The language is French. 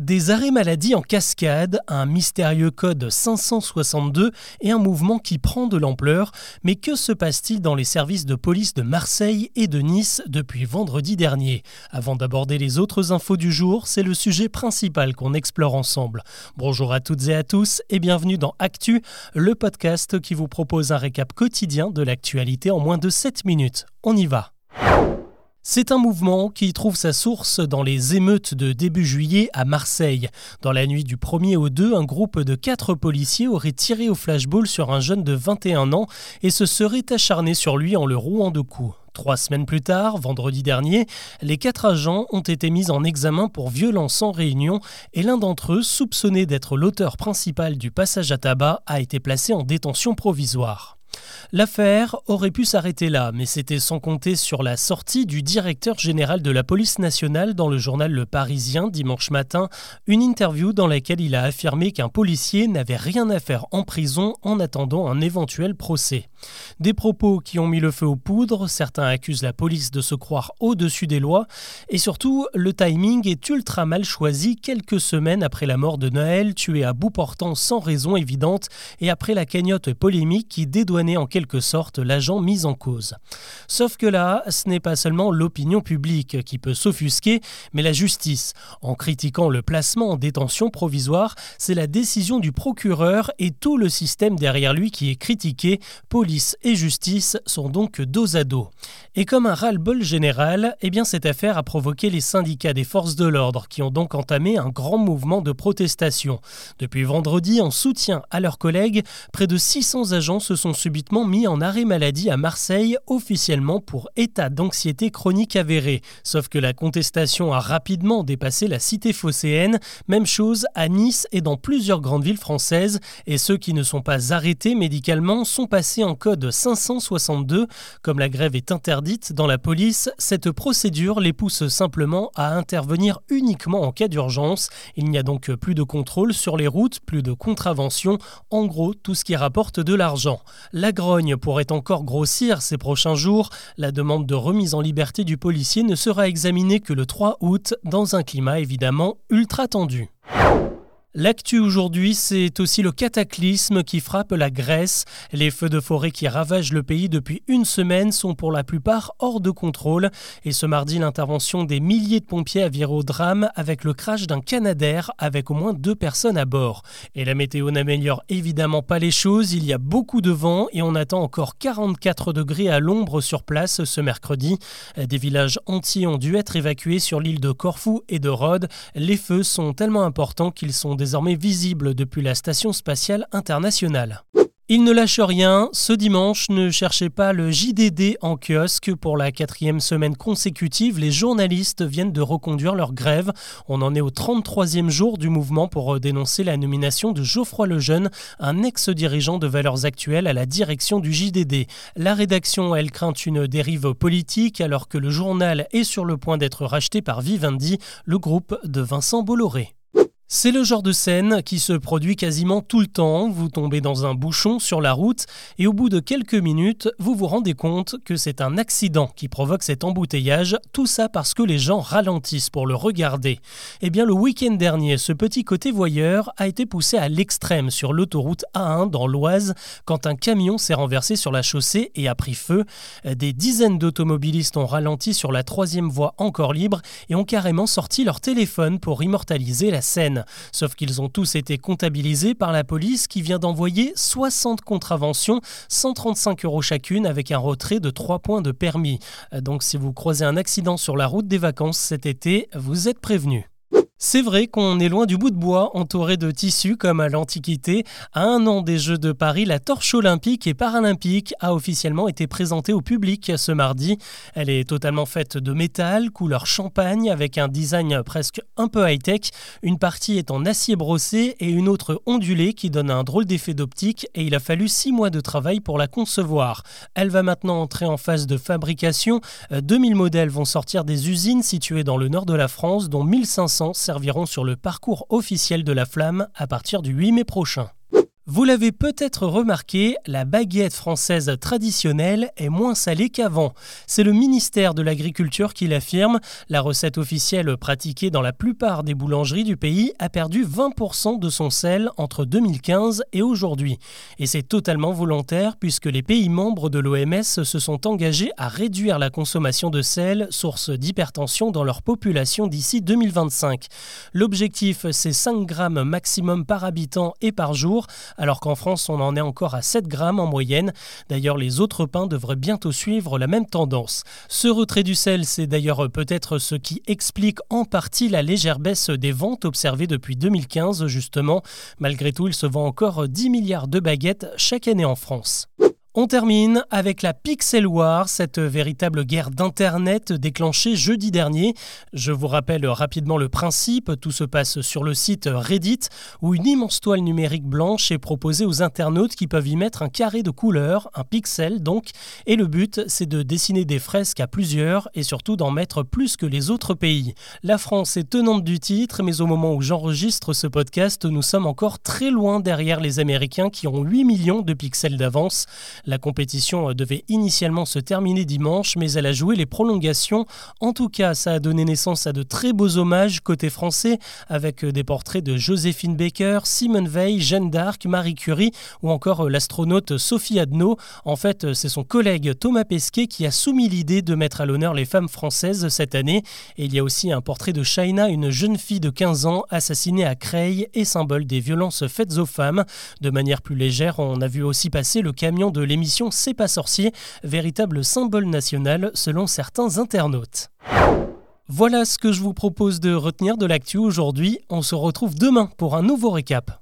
Des arrêts maladie en cascade, un mystérieux code 562 et un mouvement qui prend de l'ampleur. Mais que se passe-t-il dans les services de police de Marseille et de Nice depuis vendredi dernier? Avant d'aborder les autres infos du jour, c'est le sujet principal qu'on explore ensemble. Bonjour à toutes et à tous et bienvenue dans Actu, le podcast qui vous propose un récap quotidien de l'actualité en moins de 7 minutes. On y va c'est un mouvement qui trouve sa source dans les émeutes de début juillet à Marseille. Dans la nuit du 1er au 2, un groupe de quatre policiers aurait tiré au flashball sur un jeune de 21 ans et se serait acharné sur lui en le rouant de coups. Trois semaines plus tard, vendredi dernier, les quatre agents ont été mis en examen pour violence en réunion et l'un d'entre eux, soupçonné d'être l'auteur principal du passage à tabac, a été placé en détention provisoire. L'affaire aurait pu s'arrêter là, mais c'était sans compter sur la sortie du directeur général de la police nationale dans le journal Le Parisien dimanche matin, une interview dans laquelle il a affirmé qu'un policier n'avait rien à faire en prison en attendant un éventuel procès. Des propos qui ont mis le feu aux poudres, certains accusent la police de se croire au-dessus des lois, et surtout, le timing est ultra mal choisi quelques semaines après la mort de Noël, tué à bout portant sans raison évidente, et après la cagnotte polémique qui dédouanait en quelque sorte l'agent mis en cause. Sauf que là, ce n'est pas seulement l'opinion publique qui peut s'offusquer, mais la justice. En critiquant le placement en détention provisoire, c'est la décision du procureur et tout le système derrière lui qui est critiqué. Et justice sont donc dos à dos. Et comme un ras-le-bol général, eh bien cette affaire a provoqué les syndicats des forces de l'ordre qui ont donc entamé un grand mouvement de protestation. Depuis vendredi, en soutien à leurs collègues, près de 600 agents se sont subitement mis en arrêt maladie à Marseille, officiellement pour état d'anxiété chronique avéré. Sauf que la contestation a rapidement dépassé la cité phocéenne, même chose à Nice et dans plusieurs grandes villes françaises, et ceux qui ne sont pas arrêtés médicalement sont passés en code 562. Comme la grève est interdite dans la police, cette procédure les pousse simplement à intervenir uniquement en cas d'urgence. Il n'y a donc plus de contrôle sur les routes, plus de contraventions, en gros tout ce qui rapporte de l'argent. La grogne pourrait encore grossir ces prochains jours. La demande de remise en liberté du policier ne sera examinée que le 3 août dans un climat évidemment ultra tendu. L'actu aujourd'hui, c'est aussi le cataclysme qui frappe la Grèce. Les feux de forêt qui ravagent le pays depuis une semaine sont pour la plupart hors de contrôle. Et ce mardi, l'intervention des milliers de pompiers a viré au drame avec le crash d'un Canadair avec au moins deux personnes à bord. Et la météo n'améliore évidemment pas les choses. Il y a beaucoup de vent et on attend encore 44 degrés à l'ombre sur place ce mercredi. Des villages entiers ont dû être évacués sur l'île de Corfou et de Rhodes. Les feux sont tellement importants qu'ils sont désormais visible depuis la Station spatiale internationale. Il ne lâche rien. Ce dimanche, ne cherchez pas le JDD en kiosque. Pour la quatrième semaine consécutive, les journalistes viennent de reconduire leur grève. On en est au 33e jour du mouvement pour dénoncer la nomination de Geoffroy Lejeune, un ex-dirigeant de Valeurs Actuelles à la direction du JDD. La rédaction, elle, craint une dérive politique alors que le journal est sur le point d'être racheté par Vivendi, le groupe de Vincent Bolloré. C'est le genre de scène qui se produit quasiment tout le temps. Vous tombez dans un bouchon sur la route et au bout de quelques minutes, vous vous rendez compte que c'est un accident qui provoque cet embouteillage, tout ça parce que les gens ralentissent pour le regarder. Eh bien, le week-end dernier, ce petit côté voyeur a été poussé à l'extrême sur l'autoroute A1 dans l'Oise quand un camion s'est renversé sur la chaussée et a pris feu. Des dizaines d'automobilistes ont ralenti sur la troisième voie encore libre et ont carrément sorti leur téléphone pour immortaliser la scène. Sauf qu'ils ont tous été comptabilisés par la police qui vient d'envoyer 60 contraventions, 135 euros chacune avec un retrait de 3 points de permis. Donc si vous croisez un accident sur la route des vacances cet été, vous êtes prévenu. C'est vrai qu'on est loin du bout de bois entouré de tissus comme à l'Antiquité. À un an des Jeux de Paris, la torche olympique et paralympique a officiellement été présentée au public ce mardi. Elle est totalement faite de métal, couleur champagne, avec un design presque un peu high-tech. Une partie est en acier brossé et une autre ondulée qui donne un drôle d'effet d'optique et il a fallu six mois de travail pour la concevoir. Elle va maintenant entrer en phase de fabrication. 2000 modèles vont sortir des usines situées dans le nord de la France, dont 1500 serviront sur le parcours officiel de la flamme à partir du 8 mai prochain. Vous l'avez peut-être remarqué, la baguette française traditionnelle est moins salée qu'avant. C'est le ministère de l'Agriculture qui l'affirme. La recette officielle pratiquée dans la plupart des boulangeries du pays a perdu 20% de son sel entre 2015 et aujourd'hui. Et c'est totalement volontaire puisque les pays membres de l'OMS se sont engagés à réduire la consommation de sel, source d'hypertension dans leur population d'ici 2025. L'objectif, c'est 5 grammes maximum par habitant et par jour alors qu'en France on en est encore à 7 grammes en moyenne. D'ailleurs les autres pains devraient bientôt suivre la même tendance. Ce retrait du sel, c'est d'ailleurs peut-être ce qui explique en partie la légère baisse des ventes observées depuis 2015 justement. Malgré tout, il se vend encore 10 milliards de baguettes chaque année en France. On termine avec la Pixel War, cette véritable guerre d'Internet déclenchée jeudi dernier. Je vous rappelle rapidement le principe, tout se passe sur le site Reddit, où une immense toile numérique blanche est proposée aux internautes qui peuvent y mettre un carré de couleur, un pixel donc, et le but c'est de dessiner des fresques à plusieurs et surtout d'en mettre plus que les autres pays. La France est tenante du titre, mais au moment où j'enregistre ce podcast, nous sommes encore très loin derrière les Américains qui ont 8 millions de pixels d'avance. La compétition devait initialement se terminer dimanche, mais elle a joué les prolongations. En tout cas, ça a donné naissance à de très beaux hommages côté français, avec des portraits de Joséphine Baker, Simone Veil, Jeanne d'Arc, Marie Curie ou encore l'astronaute Sophie Adno. En fait, c'est son collègue Thomas Pesquet qui a soumis l'idée de mettre à l'honneur les femmes françaises cette année. Et il y a aussi un portrait de Shaina, une jeune fille de 15 ans assassinée à Creil et symbole des violences faites aux femmes. De manière plus légère, on a vu aussi passer le camion de l'émission C'est pas sorcier, véritable symbole national selon certains internautes. Voilà ce que je vous propose de retenir de l'actu aujourd'hui. On se retrouve demain pour un nouveau récap.